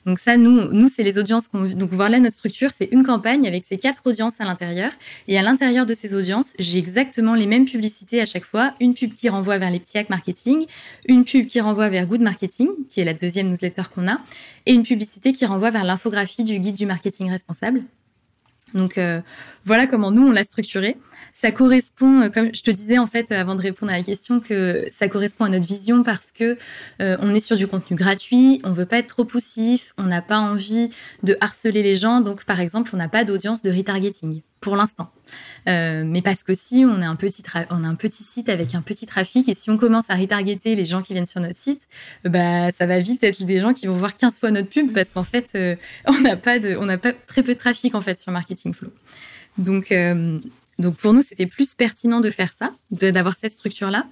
Donc ça, nous, nous c'est les audiences qu'on. Donc voilà notre structure, c'est une campagne avec ces quatre audiences à l'intérieur. Et à l'intérieur de ces audiences, j'ai exactement les mêmes publicités à chaque fois. Une pub qui renvoie vers les petits hacks marketing, une pub qui renvoie vers Good Marketing, qui est la deuxième newsletter qu'on a, et une publicité qui renvoie vers l'infographie du guide du marketing responsable. Donc euh, voilà comment nous on l'a structuré. Ça correspond, euh, comme je te disais en fait avant de répondre à la question, que ça correspond à notre vision parce que euh, on est sur du contenu gratuit, on veut pas être trop poussif, on n'a pas envie de harceler les gens. Donc par exemple, on n'a pas d'audience de retargeting pour l'instant. Euh, mais parce que si on a un petit on a un petit site avec un petit trafic et si on commence à retargeter les gens qui viennent sur notre site, bah ça va vite être des gens qui vont voir 15 fois notre pub parce qu'en fait euh, [LAUGHS] on n'a pas de pas très peu de trafic en fait sur Marketing Flow. Donc euh, donc pour nous, c'était plus pertinent de faire ça, d'avoir cette structure-là.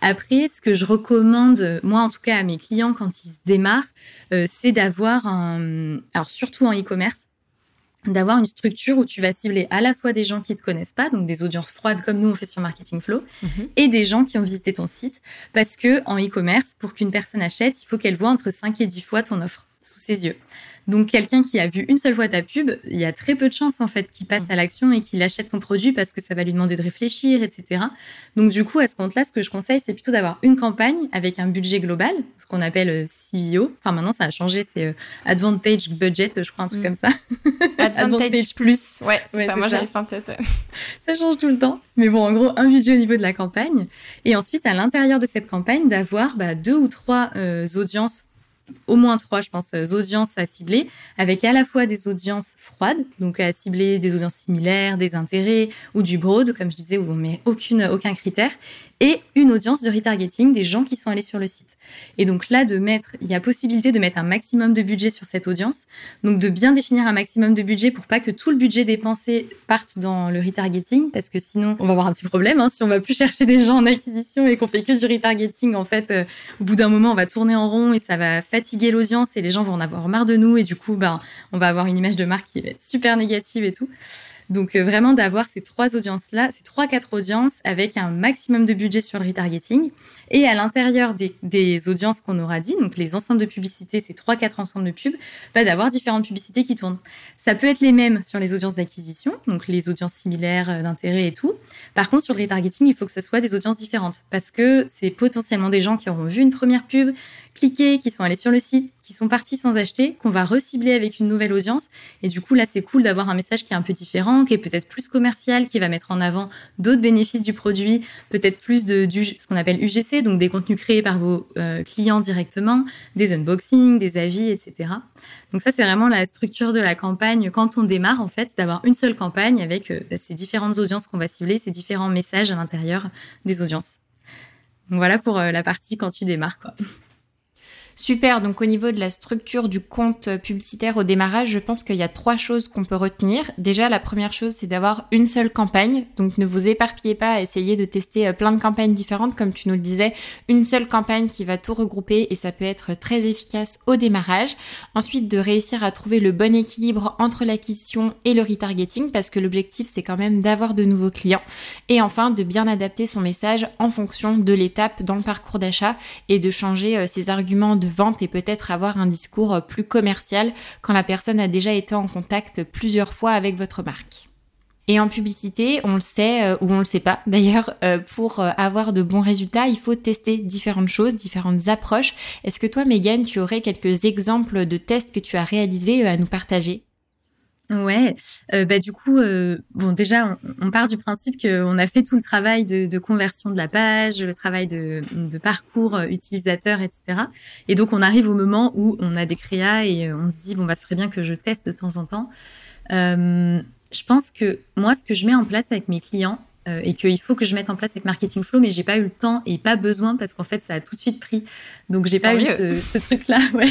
Après, ce que je recommande, moi en tout cas à mes clients quand ils se démarrent, c'est d'avoir un, alors surtout en e-commerce, d'avoir une structure où tu vas cibler à la fois des gens qui te connaissent pas, donc des audiences froides comme nous on fait sur Marketing Flow, mhm. et des gens qui ont visité ton site, parce que en e-commerce, pour qu'une personne achète, il faut qu'elle voit entre 5 et 10 fois ton offre sous ses yeux. Donc quelqu'un qui a vu une seule fois ta pub, il y a très peu de chances en fait qu'il passe mm. à l'action et qu'il achète ton produit parce que ça va lui demander de réfléchir, etc. Donc du coup, à ce compte-là, ce que je conseille, c'est plutôt d'avoir une campagne avec un budget global, ce qu'on appelle euh, CEO. Enfin maintenant, ça a changé, c'est euh, Advantage Budget, je crois un truc mm. comme ça. [LAUGHS] Advantage, plus. Ouais, c'est ça. Moi, j'avais ça en tête. [LAUGHS] ça change tout le temps. Mais bon, en gros, un budget au niveau de la campagne. Et ensuite, à l'intérieur de cette campagne, d'avoir bah, deux ou trois euh, audiences au moins trois, je pense, euh, audiences à cibler, avec à la fois des audiences froides, donc à cibler des audiences similaires, des intérêts ou du broad, comme je disais, où on met aucun critère, et une audience de retargeting des gens qui sont allés sur le site. Et donc là, de mettre, il y a possibilité de mettre un maximum de budget sur cette audience. Donc de bien définir un maximum de budget pour pas que tout le budget dépensé parte dans le retargeting, parce que sinon, on va avoir un petit problème. Hein, si on va plus chercher des gens en acquisition et qu'on fait que du retargeting, en fait, euh, au bout d'un moment, on va tourner en rond et ça va fatiguer l'audience et les gens vont en avoir marre de nous et du coup, ben, on va avoir une image de marque qui va être super négative et tout. Donc euh, vraiment d'avoir ces trois audiences-là, ces trois, quatre audiences avec un maximum de budget sur le retargeting. Et à l'intérieur des, audiences qu'on aura dit, donc les ensembles de publicités, ces trois, quatre ensembles de pubs, bah, d'avoir différentes publicités qui tournent. Ça peut être les mêmes sur les audiences d'acquisition, donc les audiences similaires euh, d'intérêt et tout. Par contre, sur le retargeting, il faut que ce soit des audiences différentes parce que c'est potentiellement des gens qui auront vu une première pub, cliqué, qui sont allés sur le site, qui sont partis sans acheter, qu'on va recibler avec une nouvelle audience. Et du coup, là, c'est cool d'avoir un message qui est un peu différent, qui est peut-être plus commercial, qui va mettre en avant d'autres bénéfices du produit, peut-être plus de ce qu'on appelle UGC, donc des contenus créés par vos euh, clients directement, des unboxings, des avis, etc. Donc ça, c'est vraiment la structure de la campagne quand on démarre, en fait, d'avoir une seule campagne avec euh, bah, ces différentes audiences qu'on va cibler, ces différents messages à l'intérieur des audiences. Donc voilà pour euh, la partie quand tu démarres, quoi. Super, donc au niveau de la structure du compte publicitaire au démarrage, je pense qu'il y a trois choses qu'on peut retenir. Déjà, la première chose, c'est d'avoir une seule campagne. Donc ne vous éparpillez pas à essayer de tester euh, plein de campagnes différentes, comme tu nous le disais. Une seule campagne qui va tout regrouper et ça peut être très efficace au démarrage. Ensuite, de réussir à trouver le bon équilibre entre l'acquisition et le retargeting, parce que l'objectif, c'est quand même d'avoir de nouveaux clients. Et enfin, de bien adapter son message en fonction de l'étape dans le parcours d'achat et de changer euh, ses arguments de vente et peut-être avoir un discours plus commercial quand la personne a déjà été en contact plusieurs fois avec votre marque. Et en publicité, on le sait euh, ou on le sait pas. [LAUGHS] D'ailleurs, euh, pour euh, avoir de bons résultats, il faut tester différentes choses, différentes approches. Est-ce que toi, Megan, tu aurais quelques exemples de tests que tu as réalisés à nous partager? Ouais, euh, bah du coup, euh, bon déjà, on, part du principe qu'on a fait tout le travail de, conversion de la page, le travail de, parcours euh, utilisateur, etc. Et donc on arrive au moment où on a des créas et on se dit bon bah ce serait bien que je teste de temps en temps. je pense que moi, ce que je mets en place avec mes clients, euh, et qu'il faut que je mette en place avec Marketing Flow, mais j'ai pas eu le temps et pas besoin parce qu'en fait ça a tout de suite pris. Donc j'ai pas eu ce, truc-là. [LAUGHS] Ouais.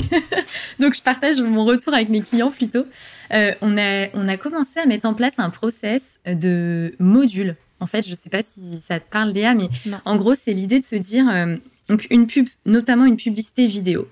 Donc je partage mon retour avec mes clients plutôt. Euh, on a on a commencé à mettre en place un process de modules. En fait, je sais pas si ça te parle Léa, mais en gros c'est l'idée de se dire euh, donc une pub, notamment une publicité vidéo.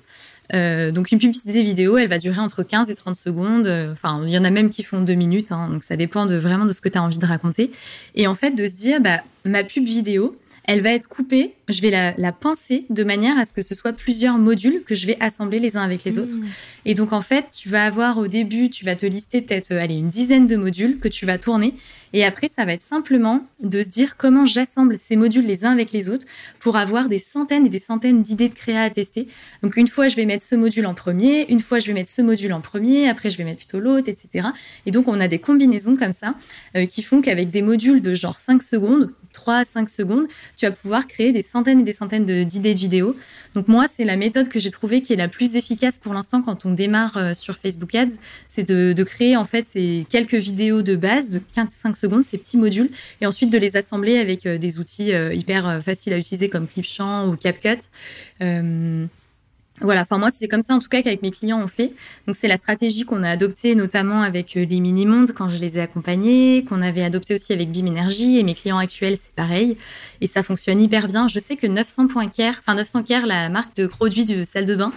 Euh, donc une publicité vidéo, elle va durer entre 15 et 30 secondes. Enfin, il y en a même qui font deux minutes. Hein, donc ça dépend vraiment de ce que tu as envie de raconter. Et en fait, de se dire, bah, ma pub vidéo, elle va être coupée. Je vais la, penser de manière à ce que ce soit plusieurs modules que je vais assembler les uns avec les autres. Mmh. Et donc, en fait, tu vas avoir au début, tu vas te lister peut-être, euh, allez, une dizaine de modules que tu vas tourner. Et après, ça va être simplement de se dire comment j'assemble ces modules les uns avec les autres pour avoir des centaines et des centaines d'idées de créa à tester. Donc, une fois, je vais mettre ce module en premier, une fois, je vais mettre ce module en premier, après, je vais mettre plutôt l'autre, etc. Et donc, on a des combinaisons comme ça euh, qui font qu'avec des modules de genre 5 secondes, 3 à 5 secondes, tu vas pouvoir créer des centaines et des centaines d'idées de, vidéos. Donc moi, c'est la méthode que j'ai trouvée qui est la plus efficace pour l'instant quand on démarre euh, sur Facebook Ads, c'est de, créer en fait ces quelques vidéos de base de 15-5 secondes, ces petits modules, et ensuite de les assembler avec euh, des outils euh, hyper faciles à utiliser comme Clipchamp ou CapCut. Voilà, enfin moi c'est comme ça en tout cas qu'avec mes clients on fait. Donc c'est la stratégie qu'on a adoptée notamment avec euh, les mini-mondes quand je les ai accompagnés, qu'on avait adopté aussi avec BIM Energy et mes clients actuels c'est pareil et ça fonctionne hyper bien. Je sais que 900 Care, enfin 900 Care, la marque de produits de salle de bain,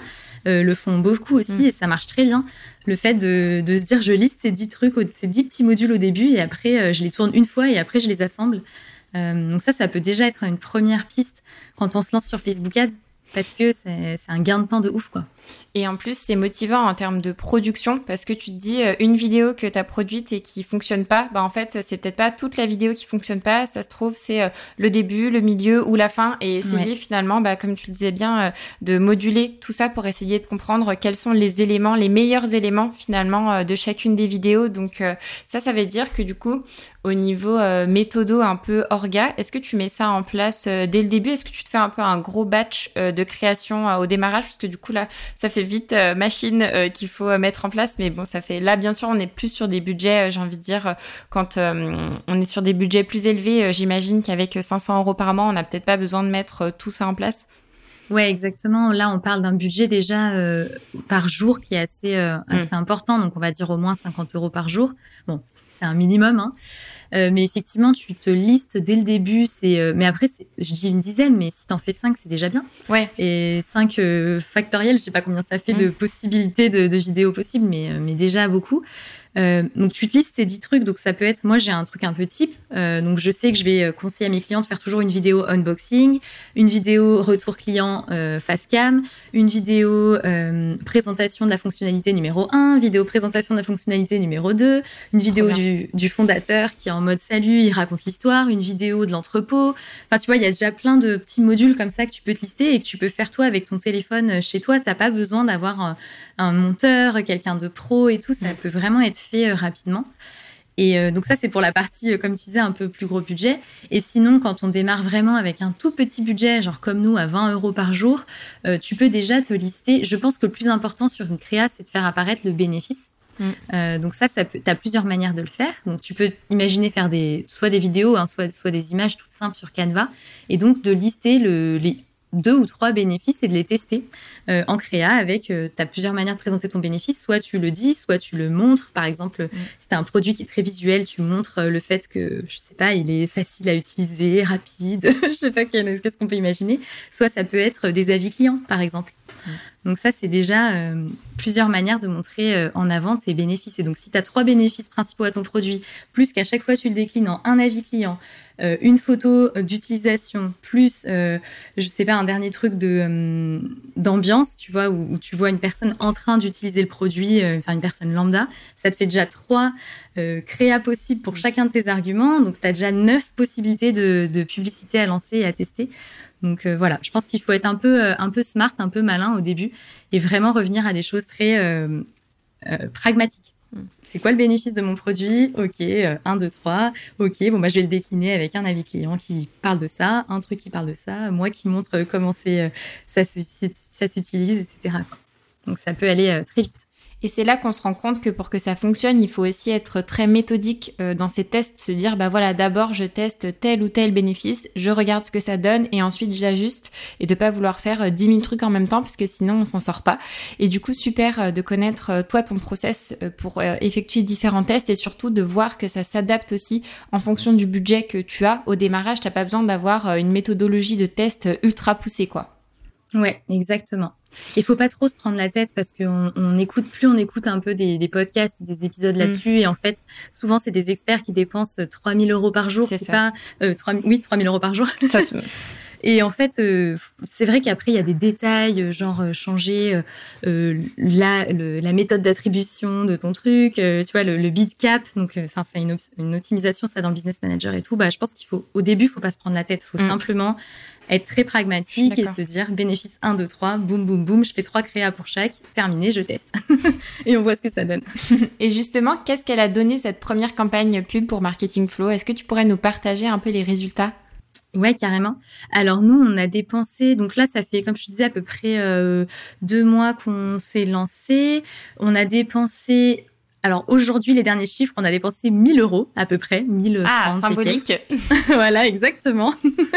euh, le font beaucoup aussi mm. et ça marche très bien. Le fait de, se dire je liste ces 10 trucs, ces 10 petits modules au début et après euh, je les tourne une fois et après je les assemble. donc ça, ça peut déjà être une première piste quand on se lance sur Facebook Ads parce que c'est un gain de temps de ouf, quoi. Et en plus, c'est motivant en termes de production parce que tu te dis euh, une vidéo que tu as produite et qui fonctionne pas, bah en fait, c'est peut-être pas toute la vidéo qui fonctionne pas, ça se trouve c'est euh, le début, le milieu ou la fin. Et essayer finalement bah comme tu le disais bien euh, de moduler tout ça pour essayer de comprendre quels sont les éléments, les meilleurs éléments finalement de chacune des vidéos. Donc ça ça veut dire que du coup au niveau méthodo un peu orga, est-ce que tu mets ça en place dès le début? Est-ce que tu te fais un peu un gros batch de création au démarrage? Parce que du coup là ça fait vite euh, machine euh, qu'il faut euh, mettre en place. Mais bon, ça fait là, bien sûr, on est plus sur des budgets, j'ai envie de dire, quand on est sur des budgets plus élevés, j'imagine qu'avec 500 euros par mois, on n'a peut-être pas besoin de mettre tout ça en place. Ouais, exactement. Là, on parle d'un budget déjà par jour qui est assez, mm. assez important. Donc, on va dire au moins 50 euros par jour. Bon, c'est un minimum. Hein. Euh, mais effectivement, tu te listes dès le début. C'est, euh, mais après, je dis une dizaine, mais si t'en fais cinq, c'est déjà bien. Ouais. Et cinq euh, factoriels, je sais pas combien ça fait de mm. possibilités de, de, vidéos possibles, mais, mais déjà beaucoup. Euh, donc tu te listes ces 10 trucs, donc ça peut être, moi j'ai un truc un peu type, euh, donc je sais que je vais euh, conseiller à mes clients de faire toujours une vidéo unboxing, une vidéo retour client euh, face cam, une vidéo présentation de la fonctionnalité numéro 1, vidéo présentation de la fonctionnalité numéro 2, une vidéo du, du, fondateur qui est en mode salut, il raconte l'histoire, une vidéo de l'entrepôt. Enfin tu vois, il y a déjà plein de petits modules comme ça que tu peux te lister et que tu peux faire toi avec ton téléphone chez toi. T'as pas besoin d'avoir un monteur, quelqu'un de pro et tout. Ça peut vraiment être fait euh, rapidement. Et euh, donc ça, c'est pour la partie, euh, comme tu disais, un peu plus gros budget. Et sinon, quand on démarre vraiment avec un tout petit budget, genre comme nous, à 20 euros par jour, tu peux déjà te lister. Je pense que le plus important sur une créa, c'est de faire apparaître le bénéfice. Mm. donc ça, ça tu as plusieurs manières de le faire. Donc tu peux imaginer faire des, soit des vidéos, hein, soit, soit des images toutes simples sur Canva, et donc de lister le, les deux ou trois bénéfices et de les tester euh, en créa avec euh, tu as plusieurs manières de présenter ton bénéfice soit tu le dis soit tu le montres par exemple mm. si tu un produit qui est très visuel tu montres euh, le fait que je sais pas il est facile à utiliser rapide [LAUGHS] je sais pas qu'est-ce qu'on peut imaginer soit ça peut être des avis clients par exemple. Donc ça c'est déjà plusieurs manières de montrer en avant tes bénéfices et donc si tu as trois bénéfices principaux à ton produit plus qu'à chaque fois tu le déclines en un avis client euh, une photo d'utilisation plus, euh, je sais pas, un dernier truc de euh, d'ambiance, tu vois, où, tu vois une personne en train d'utiliser le produit, enfin une personne lambda, ça te fait déjà trois créas possibles pour chacun de tes arguments. Donc, tu as déjà neuf possibilités de, de publicité à lancer et à tester. Donc voilà, je pense qu'il faut être un peu, un peu smart, un peu malin au début et vraiment revenir à des choses très pragmatiques. Hmm. C'est quoi le bénéfice de mon produit? Ok, 1, 2, 3. Ok, bon, bah, je vais le décliner avec un avis client qui parle de ça, un truc qui parle de ça, moi qui montre comment ça s'utilise, etc. Donc ça peut aller très vite. Et c'est là qu'on se rend compte que pour que ça fonctionne, il faut aussi être très méthodique euh, dans ces tests, se dire bah voilà, d'abord je teste tel ou tel bénéfice, je regarde ce que ça donne et ensuite j'ajuste et de pas vouloir faire 10 euh, 000 trucs en même temps parce que sinon on s'en sort pas. Et du coup, super euh, de connaître toi ton process pour effectuer différents tests et surtout de voir que ça s'adapte aussi en fonction du budget que tu as au démarrage, t'as pas besoin d'avoir une méthodologie de test ultra poussée quoi. Ouais, exactement. Il faut pas trop se prendre la tête parce qu'on on écoute plus, on écoute un peu des, des podcasts, des épisodes mm. là-dessus et en fait, souvent c'est des experts qui dépensent 3000 euros par jour. C'est pas euh, 3, oui 3000 euros par jour. [LAUGHS] Ça se... [LAUGHS] Et en fait, euh, c'est vrai qu'après, il y a des détails, euh, genre euh, changer la, la méthode d'attribution de ton truc, tu vois, le, le bid cap. Donc, enfin, c'est une, une, optimisation, ça, dans le business manager et tout. Bah, je pense qu'il faut, au début, il faut pas se prendre la tête. Il faut mm. simplement être très pragmatique et se dire bénéfice 1, 2, 3, boum, boum, boum, je fais trois créas pour chaque, terminé, je teste. [LAUGHS] et on voit ce que ça donne. [LAUGHS] et justement, qu'est-ce qu'elle a donné cette première campagne pub pour Marketing Flow? Est-ce que tu pourrais nous partager un peu les résultats? Ouais, carrément. Alors nous, on a dépensé, donc là, ça fait, comme je disais, à peu près euh, deux mois qu'on s'est lancé. On a dépensé alors aujourd'hui, les derniers chiffres, on a dépensé 1000 euros à peu près, 1000 Ah, symbolique. [LAUGHS] voilà, exactement.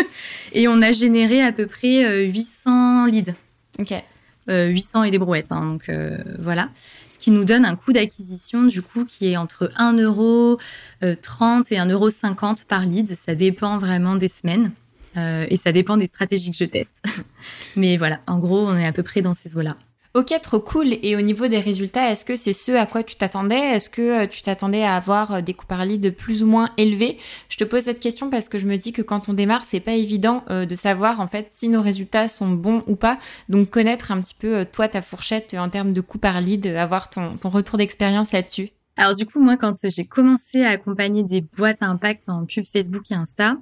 [LAUGHS] et on a généré à peu près 800 euh, leads. Ok. 800 euh, et des brouettes. Hein, donc euh, voilà. Ce qui nous donne un coût d'acquisition du coup qui est entre 1 euro 30 et 1 euro 50 par lead. Ça dépend vraiment des semaines. et ça dépend des stratégies que je teste. [LAUGHS] Mais voilà, en gros, on est à peu près dans ces eaux-là. Ok, trop cool. Et au niveau des résultats, est-ce que c'est ce à quoi tu t'attendais? Est-ce que euh, tu t'attendais à avoir euh, des coûts par lead plus ou moins élevés Je te pose cette question parce que je me dis que quand on démarre, c'est pas évident euh, de savoir en fait si nos résultats sont bons ou pas. Donc connaître un petit peu toi ta fourchette en termes de coûts par lead, avoir ton retour d'expérience là-dessus. Alors du coup, moi, quand j'ai commencé à accompagner des boîtes à impact en pub Facebook et Insta,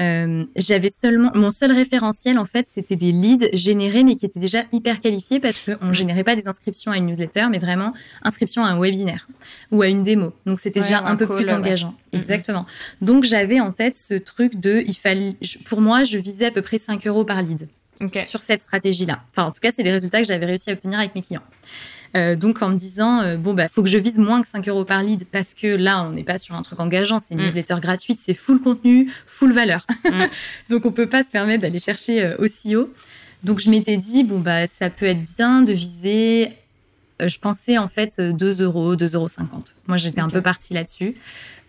euh, j'avais seulement mon seul référentiel en fait, c'était des leads générés mais qui étaient déjà hyper qualifiés parce qu'on générait pas des inscriptions à une newsletter, mais vraiment inscription à un webinaire ou à une démo. Donc c'était déjà un peu plus engageant. Mm-hmm. Exactement. Donc j'avais en tête ce truc de, il fallait, pour moi, je visais à peu près 5 euros par lead. Sur cette stratégie-là. Enfin, en tout cas, c'est les résultats que j'avais réussi à obtenir avec mes clients. Euh, donc en me disant euh, bon bah faut que je vise moins que 5 euros par lead parce que là on n'est pas sur un truc engageant, c'est une mm. newsletter gratuite, c'est full contenu, full valeur. Mm. [LAUGHS] donc on peut pas se permettre d'aller chercher euh, aussi haut. Donc je m'étais dit bon bah ça peut être bien de viser. je pensais en fait 2 euros, 2,50 euros. Moi j'étais un peu partie là-dessus.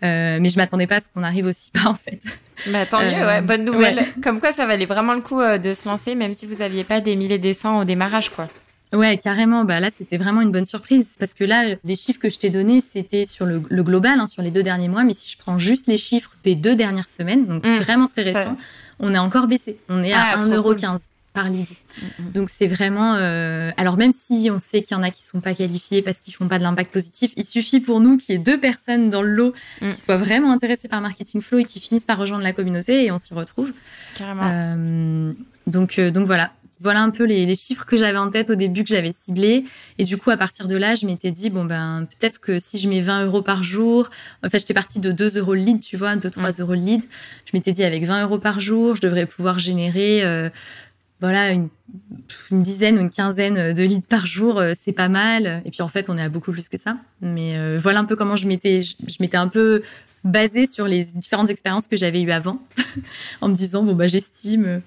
mais je m'attendais pas à ce qu'on arrive aussi bas en fait. Bah, tant mieux, ouais, bonne nouvelle. Comme quoi, ça valait vraiment le coup de se lancer, même si vous aviez pas des milliers des cents au démarrage, quoi. Ouais, carrément. Bah là, c'était vraiment une bonne surprise parce que là, les chiffres que je t'ai donnés, c'était sur le, global, hein, sur les deux derniers mois. Mais si je prends juste les chiffres des deux dernières semaines, donc mmh. vraiment très récent, on a encore baissé. On est à 1,15€ ah, par lead. Mmh. Donc c'est vraiment. Euh... Alors même si on sait qu'il y en a qui sont pas qualifiés parce qu'ils font pas de l'impact positif, il suffit pour nous qu'il y ait deux personnes dans le lot qui soient vraiment intéressées par Marketing Flow et qui finissent par rejoindre la communauté et on s'y retrouve. Carrément. Euh... donc euh, donc voilà voilà un peu les, chiffres que j'avais en tête au début que j'avais ciblés. Et du coup, à partir de là, je m'étais dit, bon, ben, peut-être que si je mets 20 euros par jour, en fait, j'étais partie de 2 euros le lead, tu vois, 2, 3 euros le lead. Je m'étais dit, avec 20 euros par jour, je devrais pouvoir générer, euh, voilà, une, dizaine ou une quinzaine de leads par jour, euh, c'est pas mal. Et puis, en fait, on est à beaucoup plus que ça. Mais euh, voilà un peu comment je m'étais, je, je m'étais un peu basée sur les différentes expériences que j'avais eues avant, [LAUGHS] en me disant, bon, bah, j'estime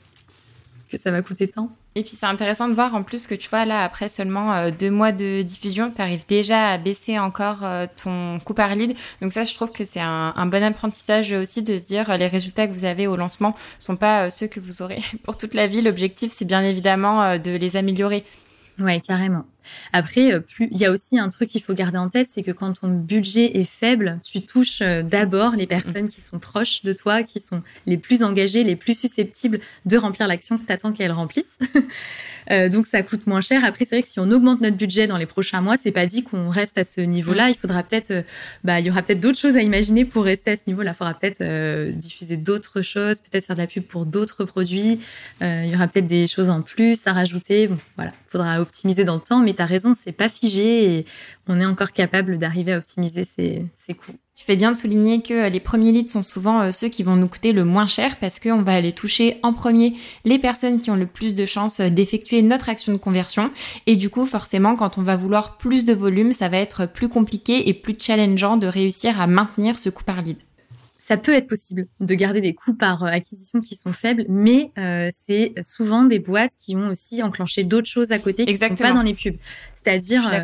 que ça va coûter tant. Et puis c'est intéressant de voir en plus que tu vois là après seulement euh, deux mois de diffusion, tu arrives déjà à baisser encore euh, ton coût par lead. Donc ça je trouve que c'est un, bon apprentissage aussi de se dire euh, les résultats que vous avez au lancement sont pas ceux que vous aurez [LAUGHS] pour toute la vie. L'objectif c'est bien évidemment de les améliorer. Ouais, carrément. Après, euh, plus il y a aussi un truc qu'il faut garder en tête, c'est que quand ton budget est faible, tu touches euh, d'abord les personnes qui sont proches de toi, qui sont les plus engagées, les plus susceptibles de remplir l'action que tu attends qu'elles remplissent. [LAUGHS] Euh, donc ça coûte moins cher. Après, c'est vrai que si on augmente notre budget dans les prochains mois, c'est pas dit qu'on reste à ce niveau-là. Il faudra peut-être, bah, il y aura peut-être d'autres choses à imaginer pour rester à ce niveau-là. Il faudra peut-être diffuser d'autres choses, peut-être faire de la pub pour d'autres produits. il y aura peut-être des choses en plus à rajouter. Bon, voilà, faudra optimiser dans le temps, mais tu as raison, c'est pas figé et on est encore capable d'arriver à optimiser ces, ces coûts. Tu fais bien de souligner que les premiers leads sont souvent euh, ceux qui vont nous coûter le moins cher parce qu'on va aller toucher en premier les personnes qui ont le plus de chances d'effectuer notre action de conversion. Et du coup, forcément, quand on va vouloir plus de volume, ça va être plus compliqué et plus challengeant de réussir à maintenir ce coût par lead ça peut être possible de garder des coûts par euh, acquisition qui sont faibles, mais euh, c'est souvent des boîtes qui ont aussi enclenché d'autres choses à côté qui ne sont pas dans les pubs. C'est-à-dire, euh,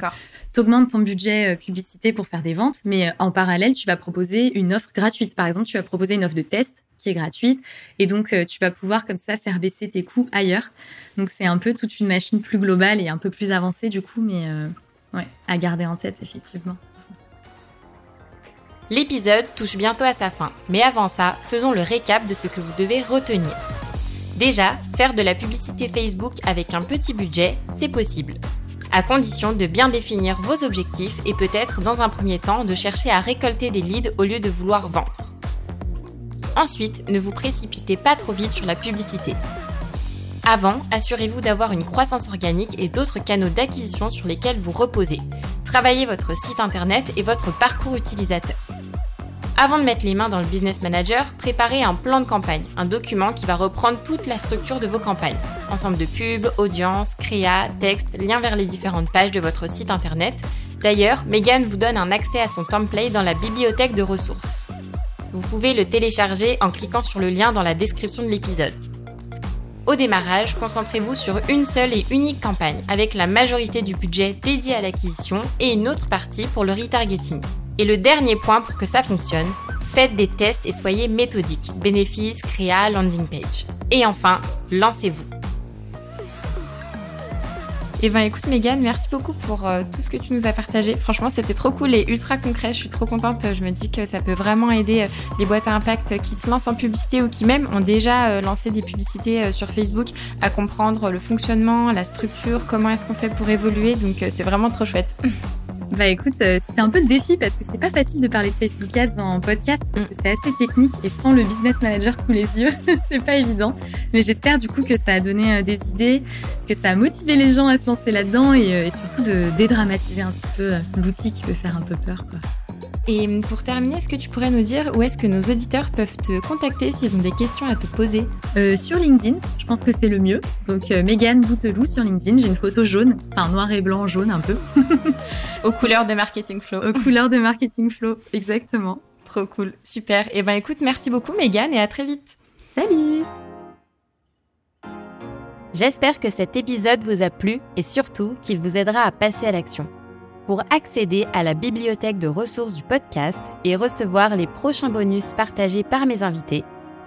tu augmentes ton budget publicité pour faire des ventes, mais en parallèle, tu vas proposer une offre gratuite. Par exemple, tu vas proposer une offre de test qui est gratuite, et donc tu vas pouvoir comme ça faire baisser tes coûts ailleurs. Donc c'est un peu toute une machine plus globale et un peu plus avancée du coup, mais ouais, à garder en tête effectivement. L'épisode touche bientôt à sa fin, mais avant ça, faisons le récap de ce que vous devez retenir. Déjà, faire de la publicité Facebook avec un petit budget, c'est possible. À condition de bien définir vos objectifs et peut-être dans un premier temps de chercher à récolter des leads au lieu de vouloir vendre. Ensuite, ne vous précipitez pas trop vite sur la publicité. Avant, assurez-vous d'avoir une croissance organique et d'autres canaux d'acquisition sur lesquels vous reposez. Travaillez votre site internet et votre parcours utilisateur. Avant de mettre les mains dans le Business Manager, préparez un plan de campagne, un document qui va reprendre toute la structure de vos campagnes. Ensemble de pubs, audience, créa, texte, lien vers les différentes pages de votre site internet. D'ailleurs, Megan vous donne un accès à son template dans la bibliothèque de ressources. Vous pouvez le télécharger en cliquant sur le lien dans la description de l'épisode. Au démarrage, concentrez-vous sur une seule et unique campagne, avec la majorité du budget dédié à l'acquisition et une autre partie pour le retargeting. Et le dernier point pour que ça fonctionne, faites des tests et soyez méthodiques. Bénéfices, créa, landing page. Et enfin, lancez-vous. Eh ben écoute Megan, merci beaucoup pour euh, tout ce que tu nous as partagé. Franchement, c'était trop cool et ultra concret. Je suis trop contente. Je me dis que ça peut vraiment aider euh, les boîtes à impact qui se lancent en publicité ou qui même ont déjà euh, lancé des publicités sur Facebook à comprendre le fonctionnement, la structure, comment est-ce qu'on fait pour évoluer. Donc c'est vraiment trop chouette. Bah écoute, euh, c'était un peu le défi parce que c'est pas facile de parler de Facebook Ads en podcast parce que c'est assez technique et sans le business manager sous les yeux, [LAUGHS] c'est pas évident. Mais j'espère du coup que ça a donné euh, des idées, que ça a motivé les gens à se lancer là-dedans et, euh, et surtout de dédramatiser un petit peu l'outil qui peut faire un peu peur quoi. Et pour terminer, est-ce que tu pourrais nous dire où est-ce que nos auditeurs peuvent te contacter s'ils ont des questions à te poser euh, Sur LinkedIn, je pense que c'est le mieux. Donc euh, Megan Bouteloup sur LinkedIn, j'ai une photo jaune, enfin noir et blanc jaune un peu. [LAUGHS] Aux couleurs de Marketing Flow. Aux couleurs de Marketing Flow, exactement. Trop cool, super. Et eh ben écoute, merci beaucoup Megan et à très vite. Salut J'espère que cet épisode vous a plu et surtout qu'il vous aidera à passer à l'action. Pour accéder à la bibliothèque de ressources du podcast et recevoir les prochains bonus partagés par mes invités,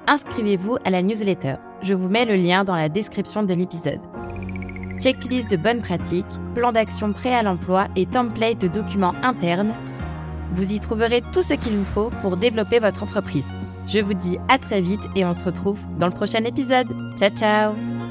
inscrivez-vous à la newsletter. Je vous mets le lien dans la description de l'épisode. Checklist de bonnes pratiques, plan d'action prêt à l'emploi et template de documents internes. Vous y trouverez tout ce qu'il vous faut pour développer votre entreprise. Je vous dis à très vite et on se retrouve dans le prochain épisode. Ciao ciao